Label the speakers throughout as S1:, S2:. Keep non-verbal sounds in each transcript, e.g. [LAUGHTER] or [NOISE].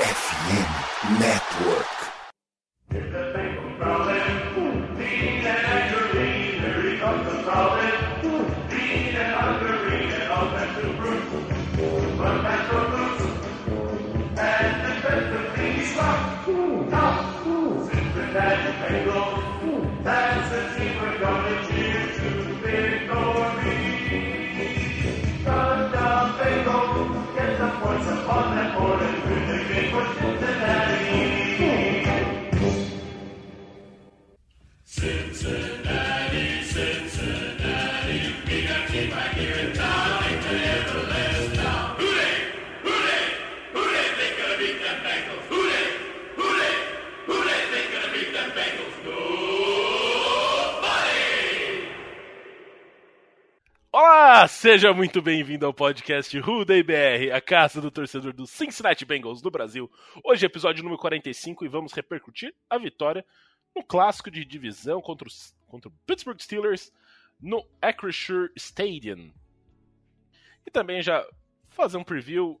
S1: FM Network.
S2: Seja muito bem-vindo ao podcast Day BR, a casa do torcedor do Cincinnati Bengals do Brasil. Hoje é episódio número 45 e vamos repercutir a vitória no clássico de divisão contra, os, contra o Pittsburgh Steelers no Acrisure Stadium. E também já fazer um preview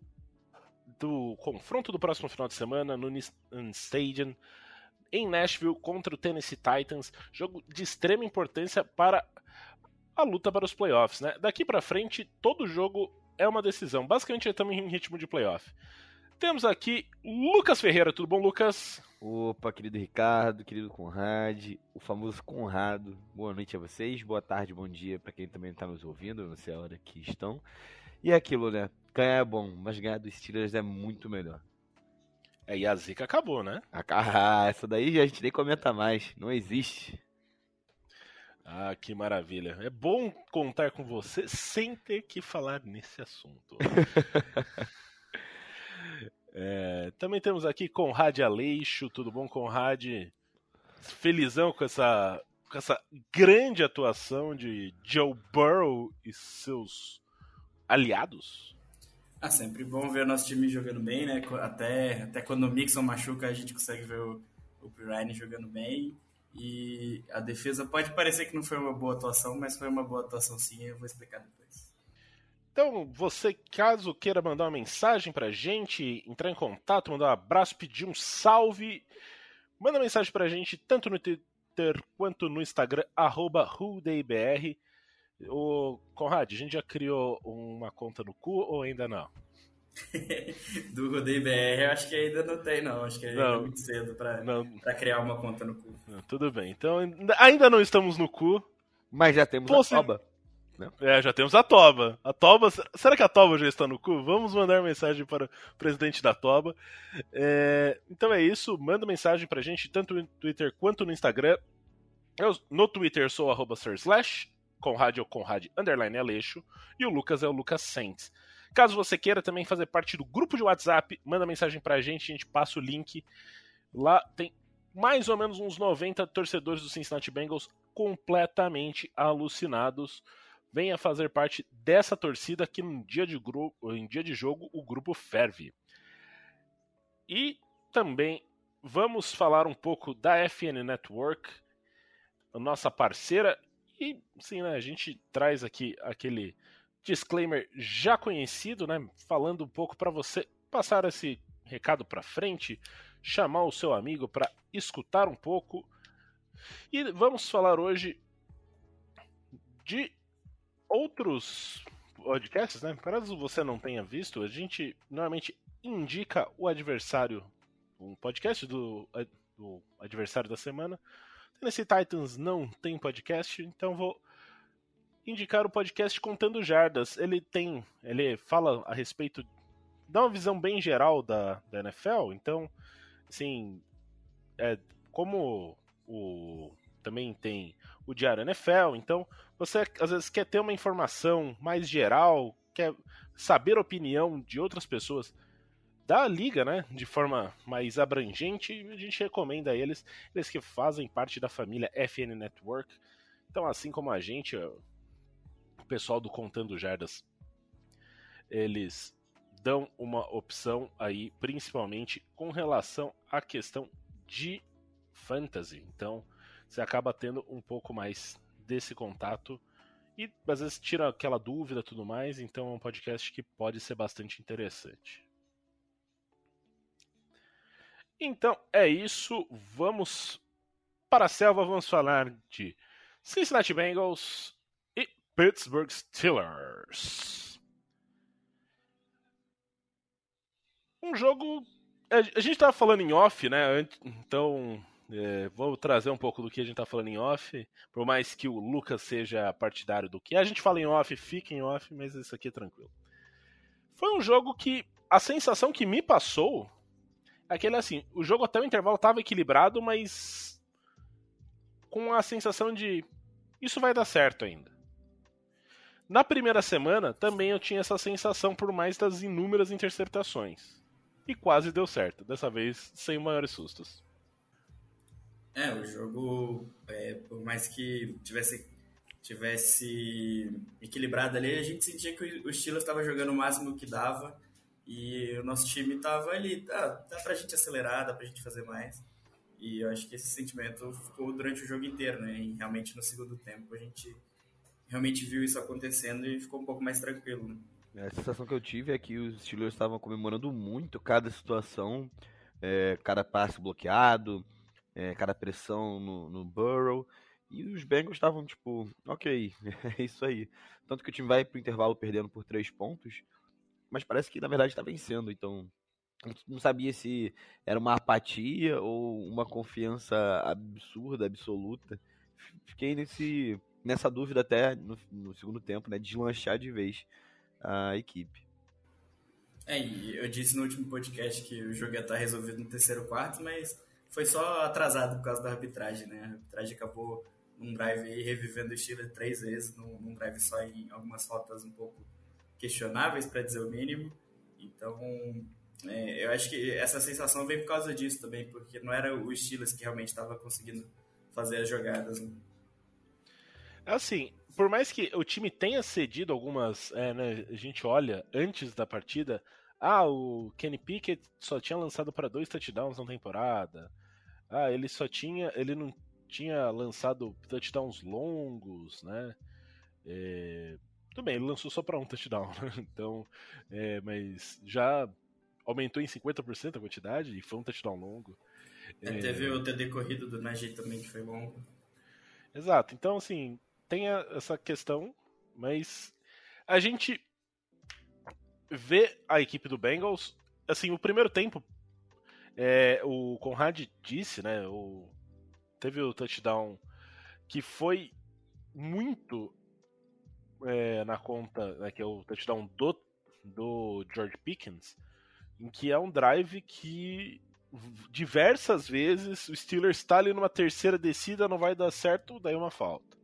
S2: do confronto do próximo final de semana no Nissan Stadium em Nashville contra o Tennessee Titans, jogo de extrema importância para a luta para os playoffs, né? Daqui para frente, todo jogo é uma decisão. Basicamente, estamos em ritmo de playoff. Temos aqui Lucas Ferreira, tudo bom, Lucas?
S3: Opa, querido Ricardo, querido Conrad, o famoso Conrado. Boa noite a vocês, boa tarde, bom dia para quem também está nos ouvindo, não sei a hora que estão. E é aquilo, né? Ganhar é bom, mas ganhar dos Steelers é muito melhor.
S2: É, e a zica acabou, né?
S3: Ah, essa daí a gente nem comenta mais, não existe.
S2: Ah, que maravilha. É bom contar com você sem ter que falar nesse assunto. [LAUGHS] é, também temos aqui Conrad Aleixo. Tudo bom, Conrad? Felizão com essa, com essa grande atuação de Joe Burrow e seus aliados?
S4: Ah, sempre bom ver o nosso time jogando bem, né? Até, até quando o Mixon machuca, a gente consegue ver o, o Ryan jogando bem. E a defesa pode parecer que não foi uma boa atuação, mas foi uma boa atuação sim, eu vou explicar depois.
S2: Então, você, caso queira mandar uma mensagem pra gente, entrar em contato, mandar um abraço, pedir um salve, manda mensagem pra gente tanto no Twitter quanto no Instagram, arroba. O Conrad, a gente já criou uma conta no cu ou ainda não? [LAUGHS]
S4: do Rodeio BR, eu acho que ainda não tem, não. Acho que ainda não, é muito cedo para criar uma conta no cu.
S2: Não, tudo bem. Então, ainda não estamos no cu.
S3: Mas já temos Possi... a Toba.
S2: Né? É, já temos a Toba. A Toba. Será que a Toba já está no cu? Vamos mandar mensagem para o presidente da Toba. É... Então é isso. Manda mensagem para a gente, tanto no Twitter quanto no Instagram. Eu, no Twitter sou arroba Slash, Conrad ou Conrad underline Aleixo, e o Lucas é o Lucas Saints. Caso você queira também fazer parte do grupo de WhatsApp, manda mensagem pra gente, a gente passa o link. Lá tem mais ou menos uns 90 torcedores do Cincinnati Bengals completamente alucinados. Venha fazer parte dessa torcida que no dia de, em dia de jogo o grupo ferve. E também vamos falar um pouco da FN Network, nossa parceira. E sim, né, a gente traz aqui aquele disclaimer já conhecido, né? Falando um pouco para você passar esse recado para frente, chamar o seu amigo para escutar um pouco. E vamos falar hoje de outros podcasts, né? Caso você não tenha visto, a gente normalmente indica o adversário, um podcast do, do adversário da semana. Tennessee Titans não tem podcast, então vou indicar o podcast Contando Jardas. Ele tem, ele fala a respeito, dá uma visão bem geral da, da NFL. Então, assim, é, como o também tem o Diário NFL, então você às vezes quer ter uma informação mais geral, quer saber a opinião de outras pessoas da liga, né, de forma mais abrangente, a gente recomenda eles, eles que fazem parte da família FN Network. Então, assim como a gente, pessoal do Contando Jardas, eles dão uma opção aí, principalmente com relação à questão de fantasy. Então, você acaba tendo um pouco mais desse contato e às vezes tira aquela dúvida tudo mais. Então, é um podcast que pode ser bastante interessante. Então é isso. Vamos para a selva. Vamos falar de Cincinnati Bengals Pittsburgh Steelers. Um jogo. A gente estava falando em off, né? Então é, vou trazer um pouco do que a gente tá falando em off. Por mais que o Lucas seja partidário do que a gente fala em off, fica em off, mas isso aqui é tranquilo. Foi um jogo que a sensação que me passou é aquele assim, o jogo até o intervalo estava equilibrado, mas com a sensação de isso vai dar certo ainda. Na primeira semana também eu tinha essa sensação por mais das inúmeras interceptações. E quase deu certo, dessa vez sem maiores sustos.
S4: É, o jogo, é, por mais que tivesse, tivesse equilibrado ali, a gente sentia que o Steelers estava jogando o máximo que dava e o nosso time estava ali, ah, dá pra gente acelerar, dá pra gente fazer mais. E eu acho que esse sentimento ficou durante o jogo inteiro, né? E realmente no segundo tempo a gente realmente viu isso acontecendo e ficou um pouco mais tranquilo, né?
S3: É, a sensação que eu tive é que os Steelers estavam comemorando muito cada situação, é, cada passe bloqueado, é, cada pressão no, no Burrow. E os Bengals estavam tipo, ok, [LAUGHS] é isso aí. Tanto que o time vai pro intervalo perdendo por três pontos, mas parece que na verdade está vencendo. Então, não sabia se era uma apatia ou uma confiança absurda, absoluta. Fiquei nesse, nessa dúvida até no, no segundo tempo, né? Deslanchar de vez a equipe.
S4: É, eu disse no último podcast que o jogo ia estar resolvido no terceiro quarto, mas foi só atrasado por causa da arbitragem, né? A arbitragem acabou num drive aí revivendo o Steelers três vezes, num, num drive só em algumas faltas um pouco questionáveis, para dizer o mínimo. Então, é, eu acho que essa sensação vem por causa disso também, porque não era o Steelers que realmente estava conseguindo fazer as jogadas. Né?
S2: Assim, por mais que o time tenha cedido algumas, é, né, a gente olha antes da partida, ah, o Kenny Pickett só tinha lançado para dois touchdowns na temporada. Ah, ele só tinha. Ele não tinha lançado touchdowns longos, né? É, tudo bem, ele lançou só para um touchdown, [LAUGHS] né? Então, é, mas já aumentou em 50% a quantidade e foi um touchdown longo.
S4: É, teve o TD corrido do Najee também, que foi longo.
S2: Exato, então assim, tem essa questão, mas a gente vê a equipe do Bengals, assim, o primeiro tempo, é, o Conrad disse, né, o, teve o touchdown que foi muito é, na conta, né, que é o touchdown do, do George Pickens, em que é um drive que diversas vezes o Steelers está ali numa terceira descida, não vai dar certo, daí uma falta.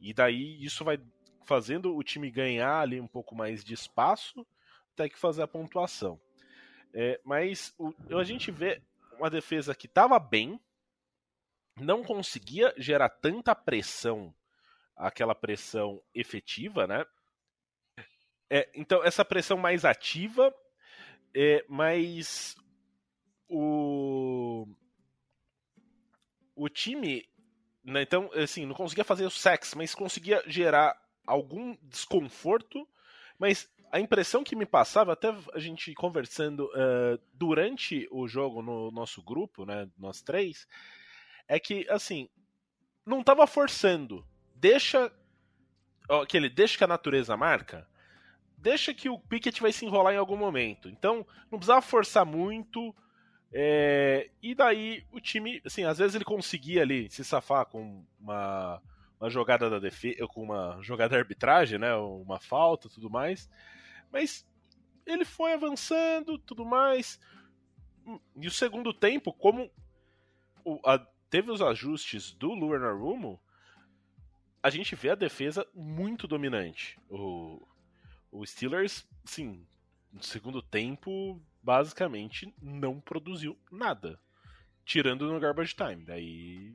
S2: E daí isso vai fazendo o time ganhar ali um pouco mais de espaço até que fazer a pontuação. É, mas o, a gente vê uma defesa que estava bem, não conseguia gerar tanta pressão, aquela pressão efetiva, né? É, então, essa pressão mais ativa, é, mas o, o time né, então, assim, não conseguia fazer o sexo, mas conseguia gerar algum desconforto. Mas a impressão que me passava, até a gente conversando uh, durante o jogo no nosso grupo, né, nós três, é que, assim, não tava forçando. Deixa. Aquele deixa que a natureza marca. Deixa que o Pickett vai se enrolar em algum momento. Então, não precisava forçar muito é, e daí o time, assim, às vezes ele conseguia ali se safar com uma, uma jogada da defesa, com uma jogada de arbitragem, né, uma falta, tudo mais. Mas ele foi avançando, tudo mais. E o segundo tempo, como o, a, teve os ajustes do Lunar Rumo, a gente vê a defesa muito dominante. O, o Steelers, sim, no segundo tempo basicamente não produziu nada. Tirando no garbage time. Daí,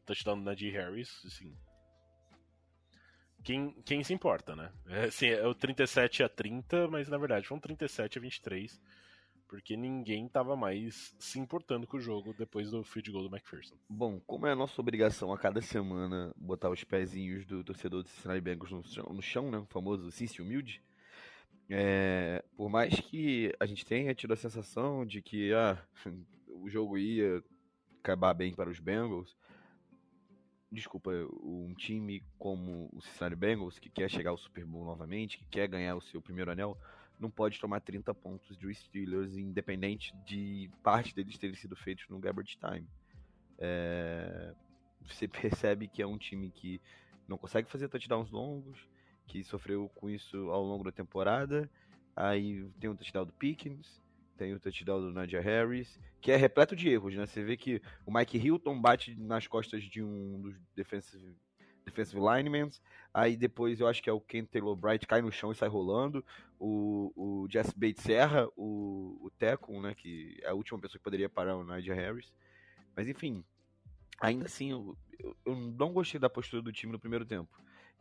S2: o touchdown do Najee Harris, assim. Quem, quem se importa, né? É, assim, é o 37 a 30, mas na verdade foi um 37 a 23. Porque ninguém estava mais se importando com o jogo depois do field goal do McPherson.
S3: Bom, como é a nossa obrigação a cada semana botar os pezinhos do torcedor do Cincinnati Bengals no no chão né? O famoso Cincy humilde é, por mais que a gente tenha tido a sensação de que ah, [LAUGHS] o jogo ia acabar bem para os Bengals. Desculpa, um time como o Cincinnati Bengals, que quer chegar ao Super Bowl novamente, que quer ganhar o seu primeiro anel, não pode tomar 30 pontos dos Steelers, independente de parte deles terem sido feitos no garbage time. É... Você [LAUGHS] percebe que é um time que não consegue fazer touchdowns longos, que sofreu com isso ao longo da temporada. Aí tem o touchdown do Pickens, tem o touchdown do Nadia Harris, que é repleto de erros, né? Você vê que o Mike Hilton bate nas costas de um dos defensive, defensive linemen, aí depois eu acho que é o Ken Taylor Bright cai no chão e sai rolando, o, o Jesse Bates erra o, o Tecon, né? Que é a última pessoa que poderia parar o Nadia Harris. Mas enfim, ainda assim, eu, eu não gostei da postura do time no primeiro tempo.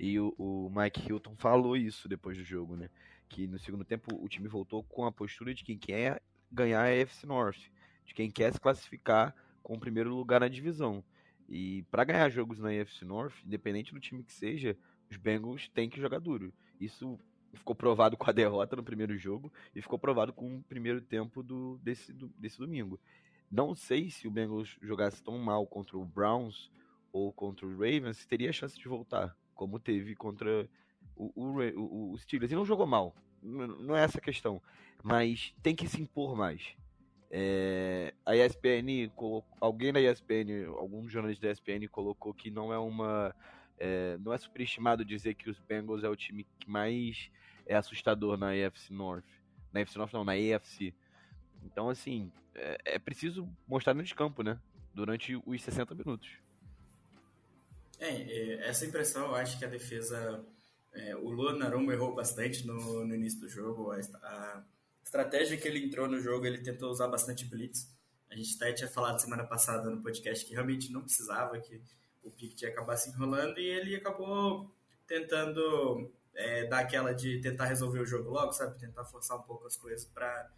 S3: E o, o, Mike Hilton falou isso depois do jogo, né? Que no segundo tempo o time voltou com a postura de quem quer ganhar a FC North, de quem quer se classificar com o primeiro lugar na divisão. E para ganhar jogos na AFC North, independente do time que seja, os Bengals têm que jogar duro. Isso ficou provado com a [LAUGHS] derrota no primeiro jogo e ficou provado com o primeiro tempo do, desse, do, desse domingo. Não sei se o Bengals jogasse tão mal contra o Browns ou contra o Ravens, teria chance de voltar, como teve contra o, o, o Steelers. E não jogou mal, não é essa a questão, mas tem que se impor mais. É, a ESPN, alguém da ESPN, algum jornalista da ESPN colocou que não é uma. É, não é superestimado dizer que os Bengals é o time que mais é assustador na AFC North. Na AFC North não, na AFC. Então, assim, é, é preciso mostrar no campo, né? Durante os 60 minutos.
S4: É, é, essa impressão, eu acho que a defesa. É, o Luan Narumo errou bastante no, no início do jogo. A, a, estratégia que ele entrou no jogo, ele tentou usar bastante blitz. A gente até tinha falado semana passada no podcast que realmente não precisava, que o Pickett ia acabar se enrolando e ele acabou tentando é, dar aquela de tentar resolver o jogo logo, sabe? Tentar forçar um pouco as coisas para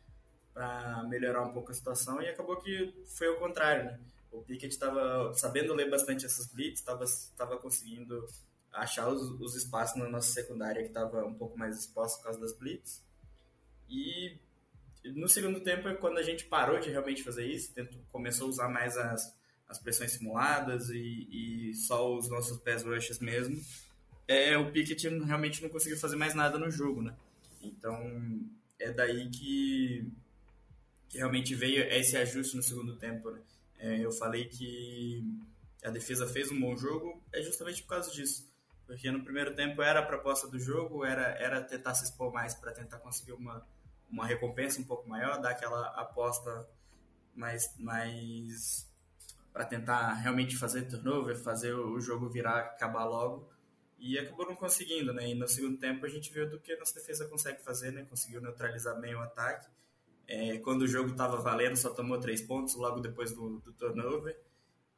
S4: melhorar um pouco a situação e acabou que foi o contrário, né? O Pickett estava sabendo ler bastante essas blitz, estava conseguindo achar os, os, espaços na nossa secundária que estava um pouco mais exposta por causa das blitz. E no segundo tempo é quando a gente parou de realmente fazer isso, tentou, começou a usar mais as, as pressões simuladas e, e só os nossos pés rushes mesmo. É, o Pickett realmente não conseguiu fazer mais nada no jogo, né? Então é daí que, que realmente veio esse ajuste no segundo tempo, né? É, eu falei que a defesa fez um bom jogo, é justamente por causa disso. Porque no primeiro tempo era a proposta do jogo, era, era tentar se expor mais para tentar conseguir uma, uma recompensa um pouco maior, dar aquela aposta mais, mais para tentar realmente fazer turnover, fazer o jogo virar, acabar logo. E acabou não conseguindo, né? E no segundo tempo a gente viu do que a nossa defesa consegue fazer, né? Conseguiu neutralizar bem o ataque é, quando o jogo estava valendo, só tomou três pontos logo depois do, do turnover.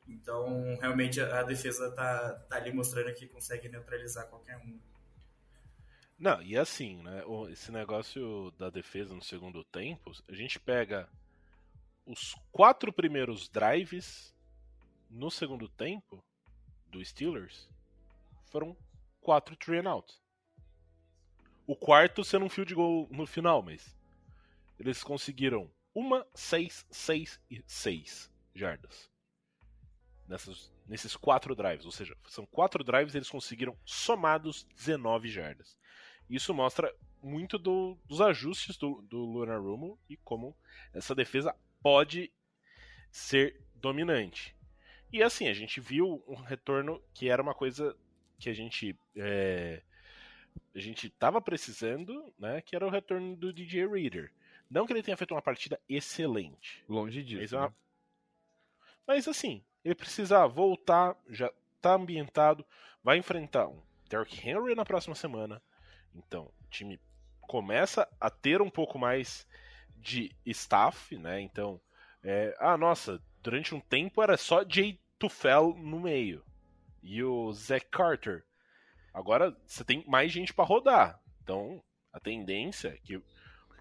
S4: Então, realmente, a, defesa tá, tá ali mostrando que consegue neutralizar qualquer um.
S2: Não, e assim, né? Esse negócio da defesa no segundo tempo, a gente pega os quatro primeiros drives no segundo tempo do Steelers foram quatro three and out. O quarto sendo um field goal no final, mas eles conseguiram uma, seis, seis e seis jardas. Nessas, nesses quatro drives. Ou seja, são quatro drives eles conseguiram somados 19 jardas. Isso mostra muito do, dos ajustes do, do Lunar Rumo e como essa defesa pode ser dominante. E assim, a gente viu um retorno que era uma coisa que a gente é, a gente estava precisando, né, que era o retorno do DJ Reader. Não que ele tenha feito uma partida excelente.
S3: Longe disso.
S2: Mas, é uma... né? mas assim, ele precisa voltar, já tá ambientado, vai enfrentar um Derrick Henry na próxima semana. Então, o time começa a ter um pouco mais de staff, né? Então, é... ah, nossa, durante um tempo era só Jay Tufel no meio. E o Zach Carter. Agora você tem mais gente para rodar. Então, a tendência é que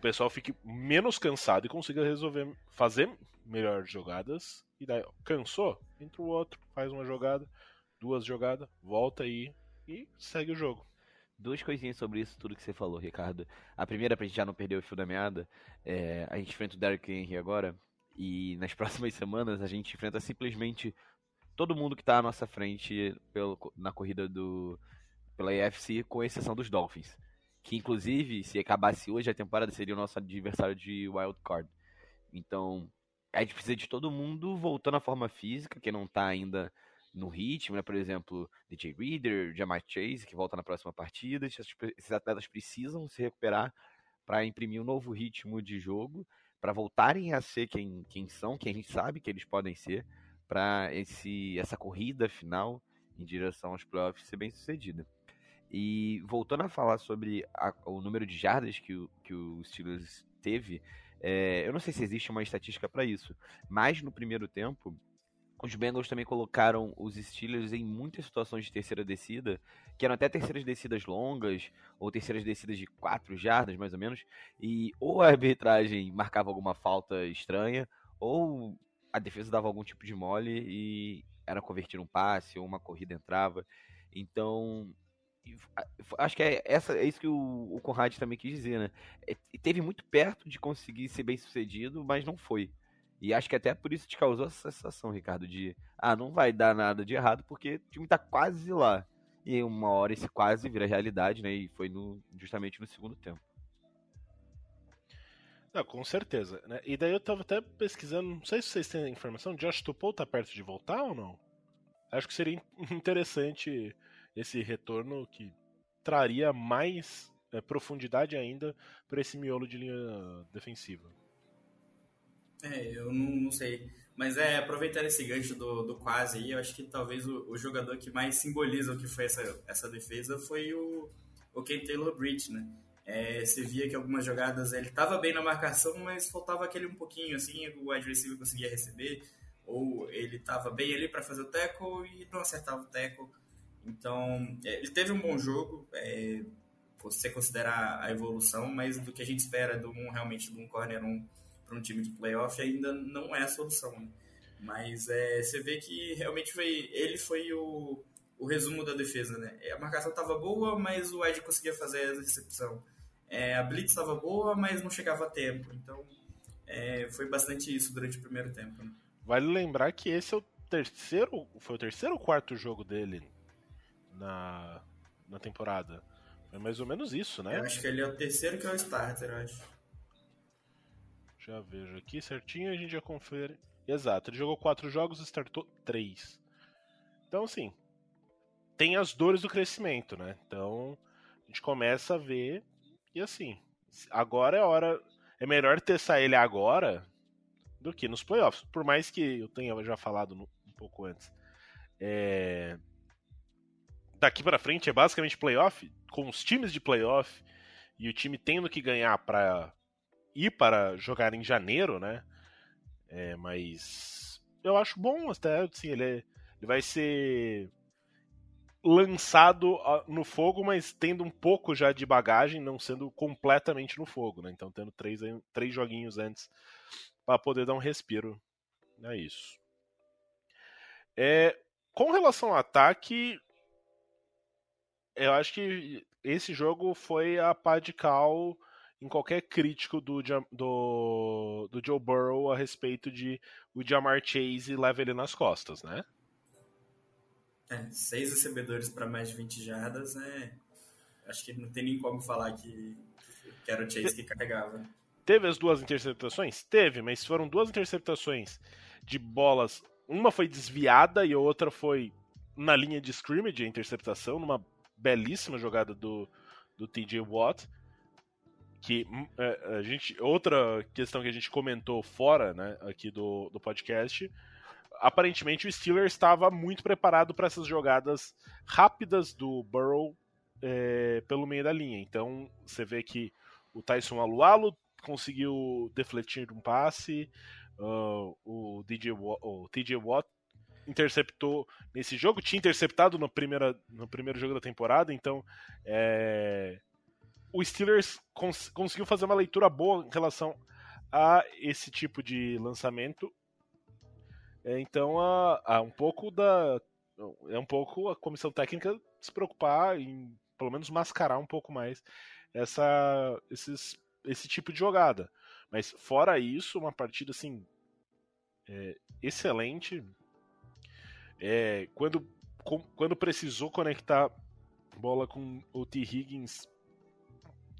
S2: pessoal fique menos cansado e consiga resolver, fazer melhores jogadas. E daí, cansou? Entra o outro, faz uma jogada, duas jogadas, volta aí e segue o jogo.
S3: Duas coisinhas sobre isso, tudo que você falou, Ricardo. A primeira, pra gente já não perder o fio da meada, é, a gente enfrenta o Derrick Henry agora. E nas [LAUGHS] próximas semanas a gente enfrenta simplesmente todo mundo que está à nossa frente pelo, na corrida do pela AFC, com exceção dos Dolphins. Que inclusive, se acabasse hoje a temporada, seria o nosso adversário de wild card. Então, a gente precisa de todo mundo voltando à forma física, que não está ainda no ritmo, né? Por exemplo, DJ Reader, Jamar Chase, que volta na próxima partida. Esses atletas precisam se recuperar para imprimir um novo ritmo de jogo, para voltarem a ser quem, quem são, quem a gente sabe que eles podem ser, para essa corrida final em direção aos playoffs ser bem sucedida. E voltando a falar sobre a, o número de jardas que o, que o Steelers teve, é, eu não sei se existe uma estatística para isso, mas no primeiro tempo os Bengals também colocaram os Steelers em muitas situações de terceira descida, que eram até terceiras descidas longas, ou terceiras descidas de 4 jardas, mais ou menos, e ou a arbitragem marcava alguma falta estranha, ou a defesa dava algum tipo de mole e era convertir um passe, ou uma corrida entrava. Então, acho que é, essa, é isso que o, o Conrad também quis dizer, né? É, teve muito perto de conseguir ser bem sucedido, mas não foi. E acho que até por isso te causou essa sensação, Ricardo, de ah, não vai dar nada de errado, porque o time tá quase lá. E uma hora esse quase vira realidade, né? E foi no, justamente no segundo tempo.
S2: Não, com certeza. Né? E daí eu tava até pesquisando, não sei se vocês têm informação, Josh Tupou tá perto de voltar ou não? Acho que seria [LAUGHS] interessante esse retorno que traria mais é, profundidade ainda para esse miolo de linha defensiva.
S4: É, eu não, não, sei. Mas é, aproveitando esse gancho do, do quase aí, eu acho que talvez o, o, jogador que mais simboliza o que foi essa, essa defesa foi o, o Ken Taylor Bridge, né? É, você via que algumas jogadas ele estava bem na marcação, mas faltava aquele um pouquinho assim, o receiver conseguia receber, ou ele estava bem ali para fazer o tackle e não acertava o tackle. Então, é, ele teve um bom jogo, é, você considerar a evolução, mas do que a gente espera de um, realmente de um corner 1 para um time de playoff ainda não é a solução. Né? Mas é, você vê que realmente foi, ele foi o, o resumo da defesa. Né? A marcação estava boa, mas o Ed conseguia fazer a recepção. É, a blitz estava boa, mas não chegava a tempo. Então, é, foi bastante isso durante o primeiro tempo. Né?
S2: Vale lembrar que esse é o terceiro, foi o terceiro ou quarto jogo dele na, na temporada. Foi mais ou menos isso, né?
S4: Eu acho que ele é o terceiro que é o starter, eu acho.
S2: Já vejo aqui certinho a gente já confere. Exato, ele jogou quatro jogos e startou três. Então, assim, tem as dores do crescimento, né? Então, a gente começa a ver. E assim, agora é hora. É melhor testar ele agora do que nos playoffs. Por mais que eu tenha já falado um pouco antes. É, daqui para frente é basicamente playoff, com os times de playoff e o time tendo que ganhar para ir para jogar em janeiro, né? É, mas eu acho bom até, assim, ele, é, ele vai ser lançado no fogo, mas tendo um pouco já de bagagem, não sendo completamente no fogo, né? Então tendo três, três joguinhos antes para poder dar um respiro. É isso. É, com relação ao ataque, eu acho que esse jogo foi a pá de cal em qualquer crítico do, do, do Joe Burrow a respeito de o Jamar Chase leva ele nas costas, né?
S4: É, seis recebedores para mais de 20 jardas, né? Acho que não tem nem como falar que, que era o Chase que carregava.
S2: Teve as duas interceptações? Teve, mas foram duas interceptações de bolas. Uma foi desviada e a outra foi na linha de scrimmage, a interceptação, numa belíssima jogada do, do TJ Watt. Que hum, é, a gente, outra questão que a gente comentou fora né, aqui do, do podcast. Aparentemente o Steelers estava muito preparado para essas jogadas rápidas do Burrow é, pelo meio da linha. Então você vê que o Tyson Alualo conseguiu defletir um passe, uh, o, DJ, o TJ Watt interceptou nesse jogo, tinha interceptado no, primeira, no primeiro jogo da temporada, então é, o Steelers cons conseguiu fazer uma leitura boa em relação a esse tipo de lançamento. É, então, a, a, um pouco da. É um pouco a comissão técnica se preocupar em pelo menos mascarar um pouco mais essa, esses, esse tipo de jogada. Mas fora isso, uma partida assim é, excelente. É, quando, com, quando precisou conectar bola com o T. Higgins,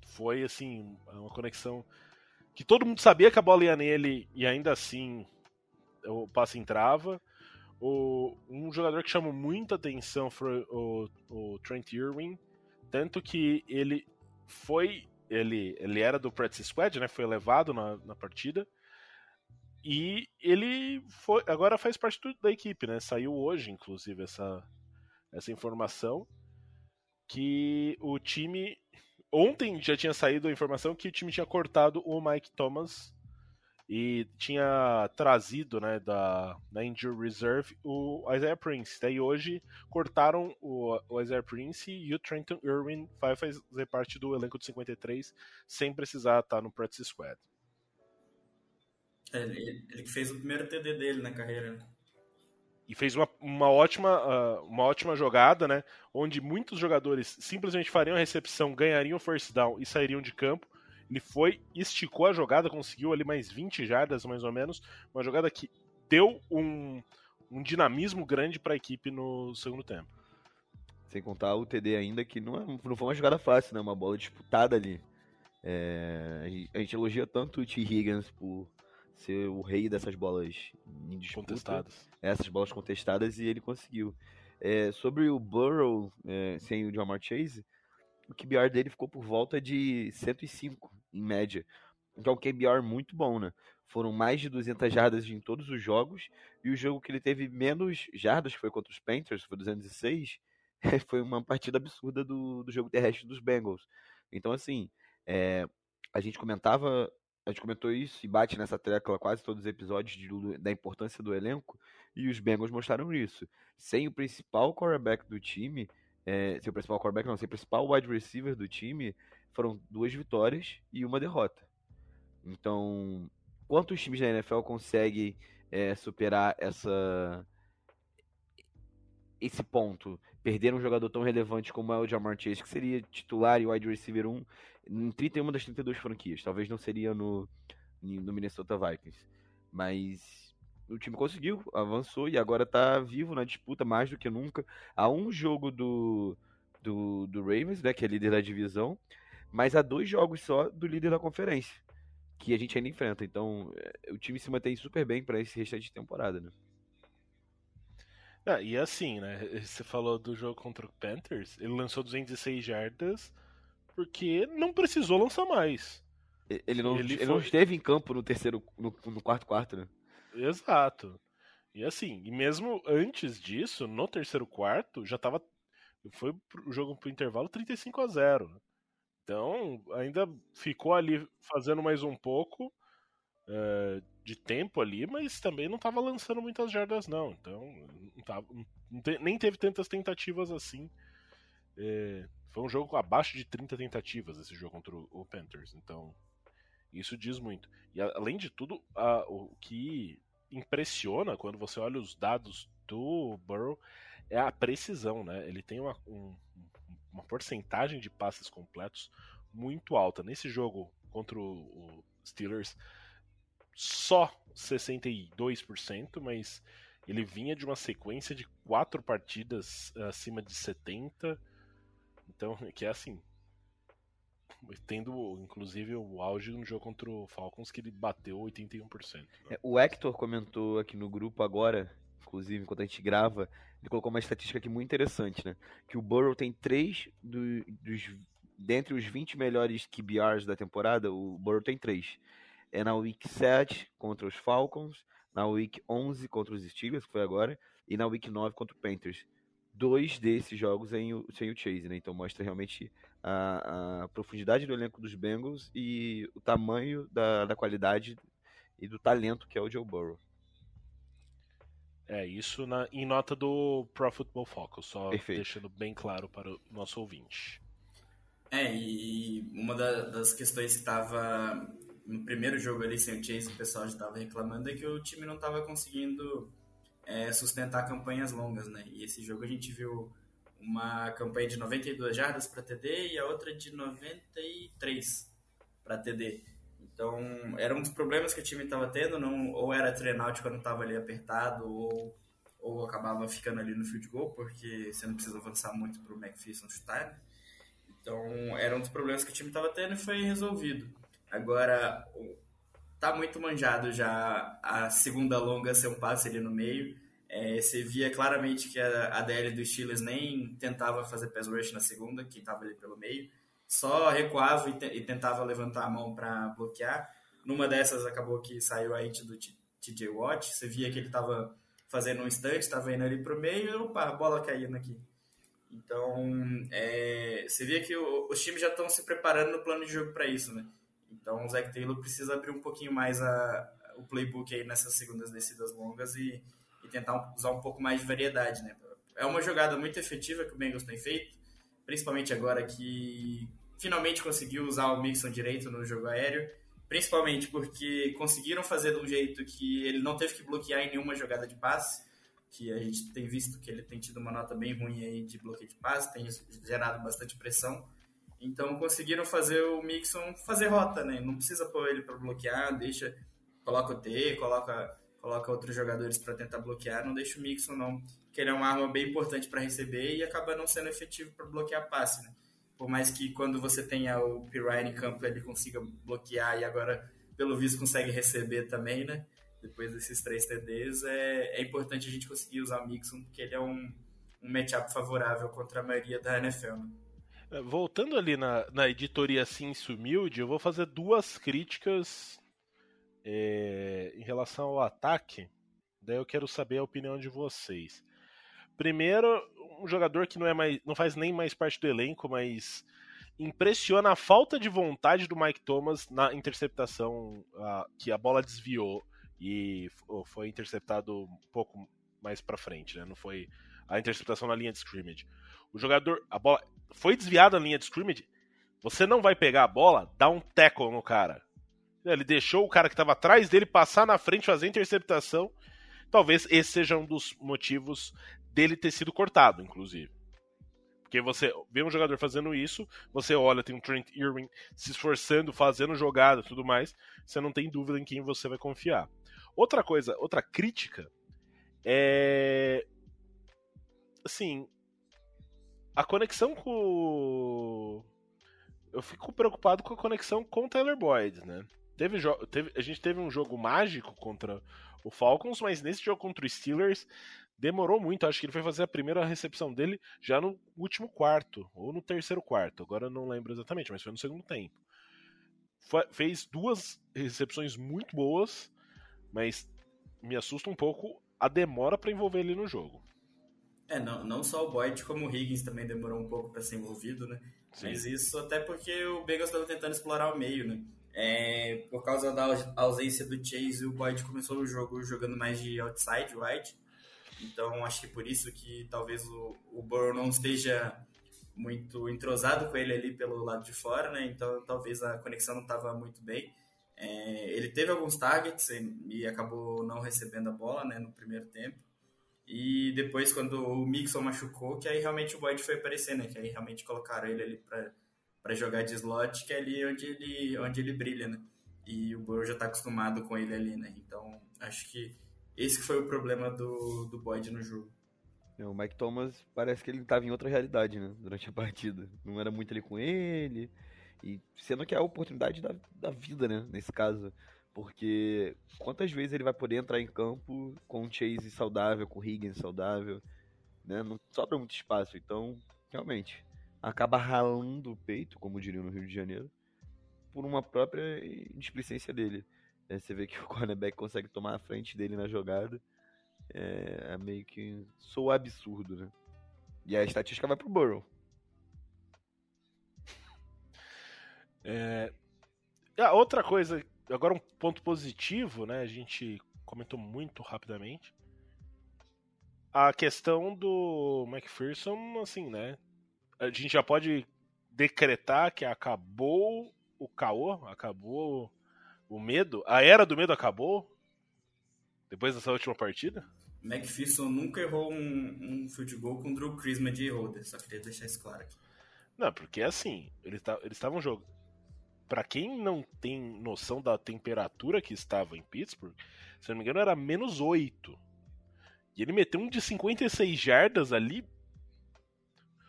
S2: foi assim, uma conexão que todo mundo sabia que a bola ia nele e ainda assim o passe entrava. O, um jogador que chamou muita atenção foi o, o Trent Irwin, tanto que ele foi ele, ele era do practice squad, né? Foi levado na, na partida. E ele foi, agora faz parte da equipe, né? Saiu hoje, inclusive, essa, essa informação que o time ontem já tinha saído a informação que o time tinha cortado o Mike Thomas e tinha trazido, né, da, da Injury Reserve o Isaiah Prince. Daí hoje cortaram o, o Isaiah Prince e o Trenton Irwin vai fazer parte do elenco de 53 sem precisar estar no practice squad.
S4: É, ele, ele fez o primeiro TD dele na carreira.
S2: E fez uma, uma, ótima, uh, uma ótima jogada, né? Onde muitos jogadores simplesmente fariam a recepção, ganhariam o first down e sairiam de campo ele foi, esticou a jogada, conseguiu ali mais 20 jardas, mais ou menos. Uma jogada que deu um, um dinamismo grande para a equipe no segundo tempo.
S3: Sem contar o TD ainda, que não, é, não foi uma jogada fácil, né? Uma bola disputada ali. É, a gente elogia tanto o T. Higgins por ser o rei dessas bolas em disputa, contestadas. Essas bolas contestadas e ele conseguiu. É, sobre o Burrow é, sem o Jamar Chase, o QBR dele ficou por volta de 105 em média. Que é um QBR muito bom, né? Foram mais de 200 jardas em todos os jogos. E o jogo que ele teve menos jardas, que foi contra os Panthers, foi 206, [LAUGHS] foi uma partida absurda do, do jogo terrestre dos Bengals. Então, assim, é, a gente comentava, a gente comentou isso e bate nessa tecla quase todos os episódios de, da importância do elenco. E os Bengals mostraram isso. Sem o principal quarterback do time, é, seu principal quarterback, não, seu principal wide receiver do time, foram duas vitórias e uma derrota. Então, quantos times da NFL conseguem é, superar essa esse ponto? Perder um jogador tão relevante como é o Jamar Chase, que seria titular e wide receiver 1 em 31 das 32 franquias. Talvez não seria no, no Minnesota Vikings. Mas o time conseguiu, avançou e agora tá vivo na disputa mais do que nunca. Há um jogo do, do, do Ravens, né, que é líder da divisão, mas há dois jogos só do líder da conferência, que a gente ainda enfrenta. Então, é, o time se mantém super bem para esse restante de temporada, né?
S2: Ah, e assim, né? Você falou do jogo contra o Panthers, ele lançou 206 jardas porque não precisou lançar mais.
S3: Ele não, ele, ele foi... não esteve em campo no terceiro, no, no quarto quarto, né?
S2: Exato. E assim, e mesmo antes disso, no terceiro quarto, já tava. Foi o jogo pro intervalo 35 a 0. Então, ainda ficou ali fazendo mais um pouco é, de tempo ali, mas também não estava lançando muitas jardas, não. Então, não tava, não te, nem teve tantas tentativas assim. É, foi um jogo abaixo de 30 tentativas esse jogo contra o Panthers. Então, isso diz muito. E além de tudo, a, o que impressiona quando você olha os dados do Burrow é a precisão, né? Ele tem uma, um, uma porcentagem de passes completos muito alta. Nesse jogo contra o Steelers, só 62%, mas ele vinha de uma sequência de quatro partidas acima de 70%. Então, que é assim, tendo inclusive o auge no jogo contra o Falcons que ele bateu 81%. Né?
S3: É, o Hector comentou aqui no grupo agora, inclusive enquanto a gente grava, ele colocou uma estatística aqui muito interessante, né? Que o Burrow tem três do, dos dentre os 20 melhores QBRs da temporada, o Burrow tem três. É na Week 7 contra os Falcons, na Week 11 contra os Steelers, que foi agora, e na Week 9 contra o Panthers. Dois desses jogos sem o, sem o Chase, né? Então mostra realmente a, a, profundidade do elenco dos Bengals e o tamanho da, da qualidade e do talento que é o Joe Burrow.
S2: É, isso na, em nota do Pro Football Focus, só Perfeito. deixando bem claro para o nosso ouvinte.
S4: É, e uma da, das questões que estava no primeiro jogo ali sem o Chase, o pessoal já estava reclamando, é que o time não estava conseguindo é, sustentar campanhas longas, né? E esse jogo a gente viu uma campanha de 92 jardas para TD e a outra de 93 para TD. Então, era um dos problemas que o time estava tendo, não, ou era treinado quando estava ali apertado, ou, ou acabava ficando ali no field goal, porque você não precisa avançar muito para o McPherson chutar. Né? Então, era um dos problemas que o time estava tendo e foi resolvido. Agora, tá muito manjado já a segunda longa ser um passe ali no meio. É, você via claramente que a, a DL do Steelers nem tentava fazer pass rush na segunda, que estava ali pelo meio só recuava e, te, e tentava levantar a mão para bloquear. Numa dessas acabou que saiu a hit do TJ Watt. Você via que ele estava fazendo um instante, estava indo ali para o meio e opa, a bola caindo aqui. Então, é, você via que o, os times já estão se preparando no plano de jogo para isso, né? Então, o Zach Taylor precisa abrir um pouquinho mais a, o playbook aí nessas segundas descidas longas e, e tentar usar um pouco mais de variedade, né? É uma jogada muito efetiva que o Bengals tem feito, principalmente agora que finalmente conseguiu usar o Mixon direito no jogo aéreo, principalmente porque conseguiram fazer de um jeito que ele não teve que bloquear em nenhuma jogada de passe, que a gente tem visto que ele tem tido uma nota bem ruim aí de bloqueio de passe, tem gerado bastante pressão. Então conseguiram fazer o Mixon fazer rota, né? Não precisa pôr ele para bloquear, deixa, coloca o T, coloca, coloca outros jogadores para tentar bloquear, não deixa o Mixon não, que ele é uma arma bem importante para receber e acaba não sendo efetivo para bloquear passe, né? Por mais que quando você tenha o Pirine em campo ele consiga bloquear e agora, pelo visto, consegue receber também, né? Depois desses três TDs, é, é importante a gente conseguir usar o Mixon, porque ele é um, um matchup favorável contra a maioria da NFL. Né?
S2: É, voltando ali na, na editoria Sims Humilde, eu vou fazer duas críticas é, em relação ao ataque. Daí eu quero saber a opinião de vocês. Primeiro, um jogador que não, é mais, não faz nem mais parte do elenco, mas impressiona a falta de vontade do Mike Thomas na interceptação uh, que a bola desviou e foi interceptado um pouco mais para frente, né? Não foi a interceptação na linha de scrimmage. O jogador, a bola foi desviada na linha de scrimmage. Você não vai pegar a bola, dá um tackle no cara. Ele deixou o cara que estava atrás dele passar na frente, fazer a interceptação. Talvez esse seja um dos motivos dele ter sido cortado, inclusive. Porque você vê um jogador fazendo isso, você olha, tem um Trent Irwin se esforçando, fazendo jogada e tudo mais, você não tem dúvida em quem você vai confiar. Outra coisa, outra crítica é. Assim. A conexão com. Eu fico preocupado com a conexão com o Tyler Boyd, né? Teve, teve, a gente teve um jogo mágico contra o Falcons, mas nesse jogo contra o Steelers demorou muito. Acho que ele foi fazer a primeira recepção dele já no último quarto, ou no terceiro quarto. Agora não lembro exatamente, mas foi no segundo tempo. Foi, fez duas recepções muito boas, mas me assusta um pouco a demora para envolver ele no jogo.
S4: É, não, não só o Boyd, como o Higgins também demorou um pouco para ser envolvido, né? Sim. Mas isso até porque o Bengals estava tentando explorar o meio, né? É, por causa da ausência do Chase, o Boyd começou o jogo jogando mais de outside, right? Então acho que por isso que talvez o, o Burrow não esteja muito entrosado com ele ali pelo lado de fora, né? Então talvez a conexão não estava muito bem. É, ele teve alguns targets e, acabou não recebendo a bola, né, no primeiro tempo. E depois quando o Mixon machucou, que aí realmente o Boyd foi aparecer, né? Que aí realmente colocaram ele ali para jogar de slot, que é ali onde ele onde ele brilha, né? E o Burrow já está acostumado com ele ali, né? Então acho que esse foi o problema do, do Boyd no jogo.
S3: O Mike Thomas parece que ele estava em outra realidade, né? Durante a partida. Não era muito ali com ele. E sendo que é a oportunidade da, da vida, né? Nesse caso. Porque quantas vezes ele vai poder entrar em campo com o Chase saudável, com o Higgins saudável, né? Não sobra muito espaço. Então, realmente, acaba ralando o peito, como diriam no Rio de Janeiro, por uma própria displicência dele. É, você vê que [LAUGHS] o cornerback consegue tomar a frente dele na jogada. É, é meio que sou absurdo, né? E a estatística vai pro Burrow.
S2: É... Ah, outra coisa, agora um ponto positivo, né? A gente comentou muito rapidamente. A questão do McPherson, assim, né? A gente já pode decretar que acabou o caô, acabou o medo, a era do medo acabou depois dessa última partida?
S4: McPherson nunca errou um, um field goal com o Drew Chrisman de holder, só queria deixar isso claro aqui.
S2: Não, porque assim, eles tá, estavam jogando. Para quem não tem noção da temperatura que estava em Pittsburgh, se não me engano era menos 8. E ele meteu um de 56 jardas ali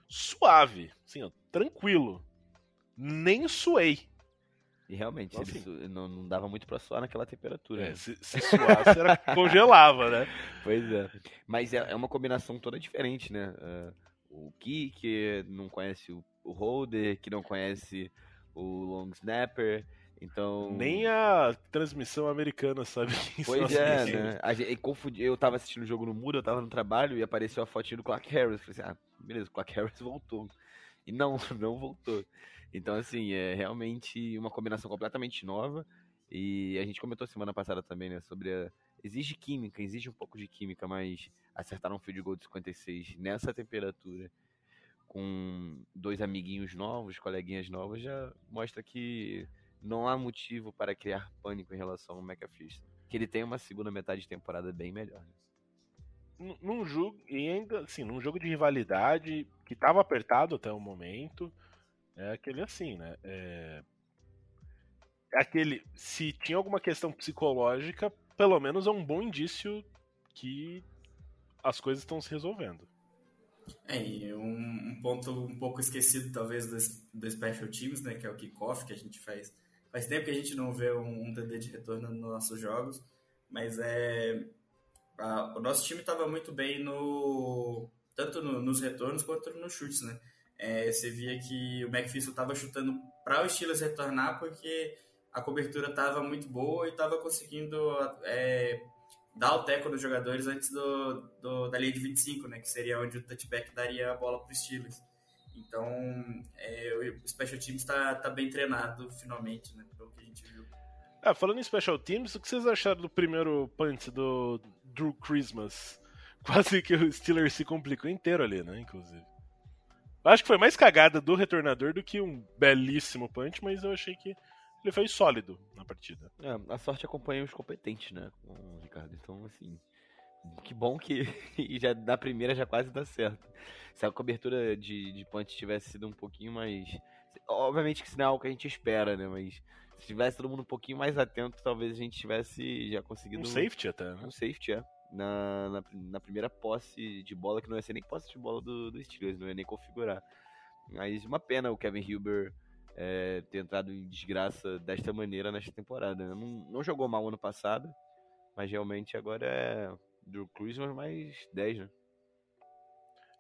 S2: suave, assim, ó, tranquilo. Nem suei.
S3: E realmente,
S2: Então, assim-
S3: su- não, não dava muito pra suar naquela temperatura.
S2: É,
S3: né?
S2: se, se suasse, era, [LAUGHS] congelava, né?
S3: Pois é. Mas é, é uma combinação toda diferente, né? É, o Ki, que não conhece o, o Holder, que não conhece o Long Snapper. Então.
S2: Nem a transmissão americana sabe [LAUGHS] quem são
S3: Pois é, né? Gente, confundi, eu tava assistindo o jogo no muro, eu tava no trabalho e apareceu a fotinha do Clark Harris. Falei assim, ah, beleza, o Clark Harris voltou. E não, [LAUGHS] não voltou. Então, assim, é realmente uma combinação completamente nova. E a gente comentou semana passada também, né, sobre a... Exige química, exige um pouco de química, mas acertar um field goal de 56 nessa temperatura, com dois amiguinhos novos, coleguinhas novas, já mostra que não há motivo para criar pânico em relação ao McAfee. Que ele tem uma segunda metade de temporada bem melhor. né?
S2: Num- jogo, e ainda assim, num jogo de rivalidade que tava apertado até o momento, é aquele assim, né? É, é aquele. Se tinha alguma questão psicológica, pelo menos é um bom indício que as coisas estão se resolvendo.
S4: É, e um, um ponto um pouco esquecido, talvez, do, do Special Teams, né? Que é o kickoff, que a gente faz. Faz tempo que a gente não vê um, um TD de retorno nos nossos jogos, mas é. a- o nosso time estava muito bem no. Tanto no- nos retornos quanto nos chutes, né? É, você via que o McPherson estava chutando para o Steelers retornar porque a cobertura estava muito boa e estava conseguindo é, dar o teco nos jogadores antes do, do- da linha de 25, né? Que seria onde o touchback daria a bola para os Steelers. Então, é, o Special Teams está tá bem treinado finalmente, né? Pelo que a gente viu.
S2: Ah, falando em Special Teams, o que vocês acharam do primeiro punt do Drew Christmas? [LAUGHS] Quase que o Steelers se complicou inteiro ali, né? Inclusive. Acho que foi mais cagada do retornador do que um belíssimo punch, mas eu achei que ele foi sólido na partida.
S3: É, a sorte acompanha os competentes, né, com o Ricardo. Então, assim, que bom que e [LAUGHS] já da primeira já quase dá certo. Se a cobertura de, de punch tivesse sido um pouquinho mais. Obviamente que isso não é algo que a gente espera, né? Mas se tivesse todo mundo um pouquinho mais atento, talvez a gente tivesse já conseguido
S2: Um safety até, né?
S3: um safety, é. Na, na, na primeira posse de bola, que não ia ser nem posse de bola do, do Steelers, não ia nem configurar. Mas uma pena o Kevin Huber é, ter entrado em desgraça desta maneira nesta temporada. né? Não, não jogou mal ano passado, mas realmente agora é Drew Christmas mais 10, né?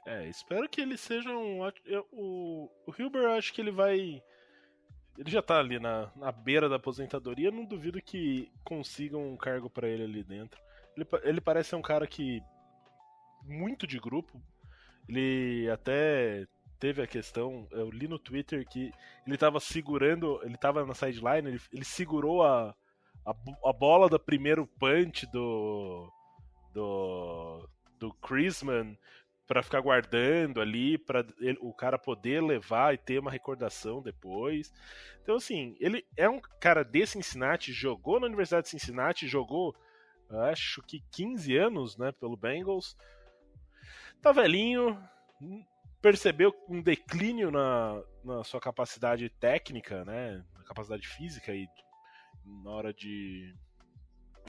S2: É, espero que ele seja um. O, o Hilber, acho que ele vai. Ele já tá ali na, na beira da aposentadoria, não duvido que consigam um cargo pra ele ali dentro. Ele, ele parece ser um cara que. muito de grupo. Ele até teve a questão, eu li no Twitter que ele tava segurando, ele tava na sideline, ele, ele segurou a, a, a bola do primeiro punch do. do. do Chrisman Pra ficar guardando ali, pra ele- o cara poder levar e ter uma recordação depois. Então, assim, ele é um cara de Cincinnati, jogou na Universidade de Cincinnati, jogou, acho que 15 anos, né, pelo Bengals. Tá velhinho, percebeu um declínio na, na sua capacidade técnica, né, na capacidade física e na hora de,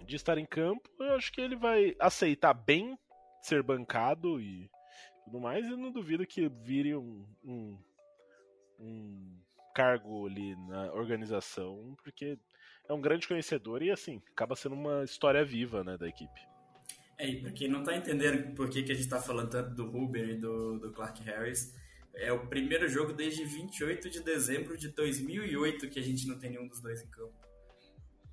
S2: de estar em campo. Eu acho que ele vai aceitar bem ser bancado e tudo mais, e não duvido que vire um, um, um cargo ali na organização, porque é um grande conhecedor e assim, acaba sendo uma história viva né, da equipe.
S4: É, e pra quem não tá entendendo por que, que a gente tá falando tanto do Huber e do, do Clark Harris, é o primeiro jogo desde 28 de dezembro de 2008 que a gente não tem nenhum dos dois em campo.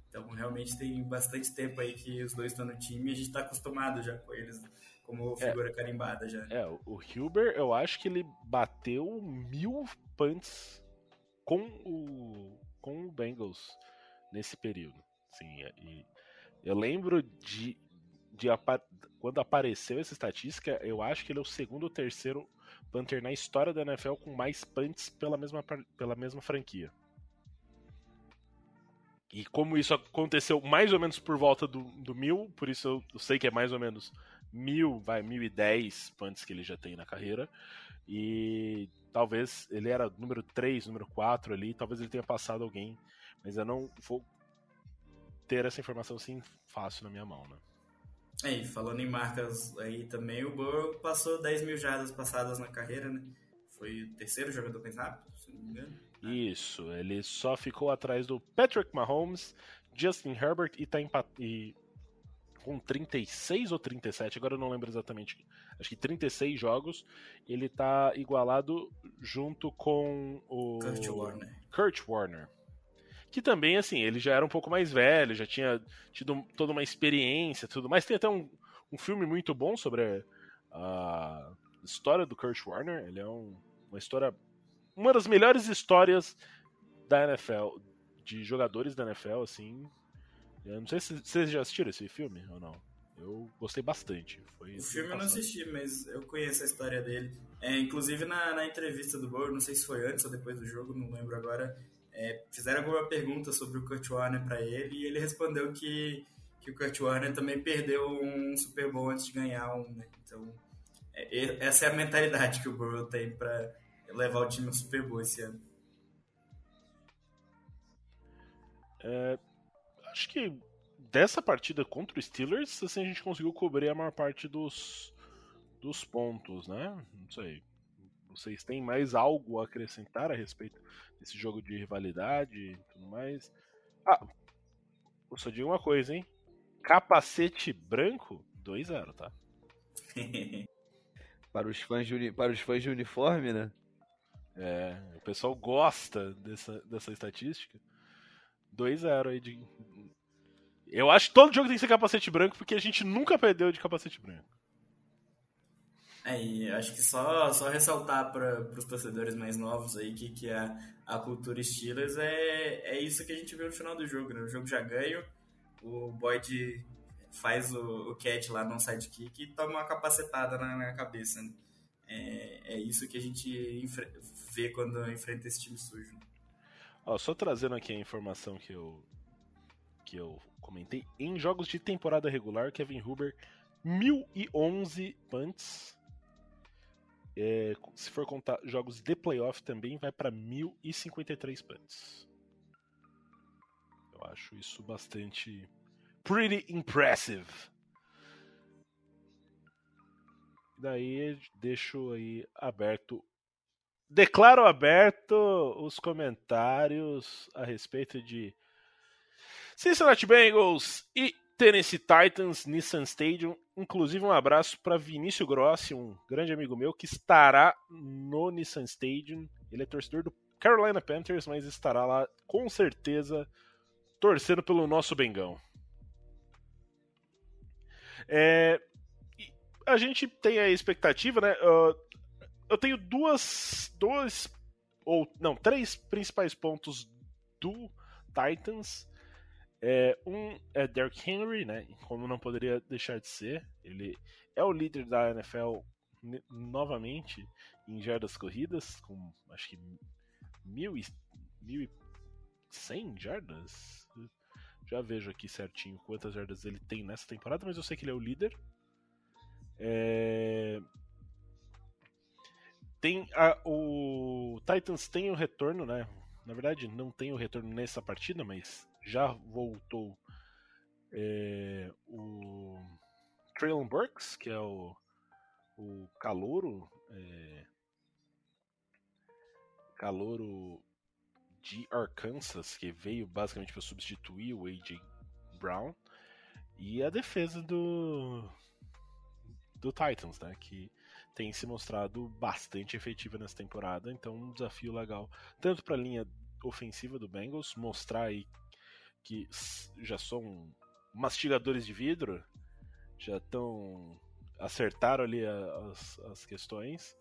S4: Então, realmente tem bastante tempo aí que os dois estão no time e a gente tá acostumado já com eles como figura carimbada já.
S2: É, o- Hilber, eu acho que ele bateu mil punts com o, com o Bengals nesse período. Sim, é, e eu lembro de, de quando apareceu essa estatística, eu acho que ele é o segundo ou terceiro punter na história da NFL com mais punts pela mesma, pela mesma franquia. E como isso aconteceu mais ou menos por volta do, do mil, por isso eu, eu sei que é mais ou menos mil, vai, mil e dez punts que ele já tem na carreira. E talvez ele era número 3, número 4 ali, talvez ele tenha passado alguém, mas eu não vou ter essa informação assim fácil na minha mão, né?
S4: É, e falando em marcas aí também, o Burrow passou 10 mil jardas passadas na carreira, né? Foi o terceiro jogador mais rápido, se não me engano.
S2: Isso, ele só ficou atrás do Patrick Mahomes, Justin Herbert e tá empat... e com 36 ou 37, agora eu não lembro exatamente, acho que 36 jogos, ele tá igualado junto com o
S4: Kurt Warner.
S2: Kurt Warner. Que também, assim, ele já era um pouco mais velho, já tinha tido toda uma experiência tudo mais. Tem até um, um filme muito bom sobre a história do Kurt Warner. Ele é um, uma história. Uma das melhores histórias da NFL, de jogadores da NFL, assim. Eu não sei se vocês já assistiram esse filme ou não. Eu gostei bastante. Foi
S4: o filme eu não assisti, mas eu conheço a história dele. É, inclusive na, na entrevista do Burrow, não sei se foi antes ou depois do jogo, não lembro agora. É, fizeram alguma pergunta sobre o Kurt Warner para ele e ele respondeu que, que o Kurt Warner também perdeu um Super Bowl antes de ganhar um. Né? Então, é, essa é a mentalidade que o Burrow tem para levar o time ao Super Bowl esse ano.
S2: É, acho que dessa partida contra o Steelers, assim, a gente conseguiu cobrir a maior parte dos, dos pontos, né? Não sei. Vocês têm mais algo a acrescentar a respeito desse jogo de rivalidade e tudo mais? Ah, eu só digo uma coisa, hein? Capacete branco, 2-0, tá? [LAUGHS]
S3: para, os fãs de, para os fãs de uniforme, né?
S2: É, o pessoal gosta dessa, dessa estatística. 2-0 aí de. Eu acho que todo jogo tem que ser capacete branco, porque a gente nunca perdeu de capacete branco.
S4: É, e acho que só, só ressaltar para os torcedores mais novos aí que, que a, a cultura Steelers é, é isso que a gente viu no final do jogo, né? O jogo já ganho, o Boyd faz o, o catch lá no sidekick e toma uma capacetada na, na cabeça, né? É, é isso que a gente vê quando enfrenta esse time sujo.
S2: Ó, só trazendo aqui a informação que eu, que eu comentei. Em jogos de temporada regular, Kevin Huber 1011 punts é, se for contar jogos de playoff também, vai para 1053 punts. Eu acho isso bastante. Pretty impressive. Daí deixo aí aberto. Declaro aberto os comentários a respeito de Cincinnati Bengals e Tennessee Titans, Nissan Stadium. Inclusive, um abraço para Vinícius Grossi, um grande amigo meu, que estará no Nissan Stadium. Ele é torcedor do Carolina Panthers, mas estará lá com certeza torcendo pelo nosso Bengão. É, a gente tem a expectativa, né? Eu tenho duas, dois ou não, três principais pontos do Titans. É, um é Derrick Henry, né? Como não poderia deixar de ser. Ele é o líder da NFL novamente em jardas corridas, com acho que mil e, mil e cem jardas. Já vejo aqui certinho quantas jardas ele tem nessa temporada, mas eu sei que ele é o líder. É... Tem a, o Titans tem o retorno, né? Na verdade, não tem o retorno nessa partida, mas já voltou é, o Traylon Burks, que é o, o calouro, é, calouro de Arkansas, que veio basicamente para substituir o AJ Brown, e a defesa do do Titans, né, que tem se mostrado bastante efetiva nessa temporada, então um desafio legal tanto para a linha ofensiva do Bengals mostrar aí que já são mastigadores de vidro, já estão acertaram ali as, as questões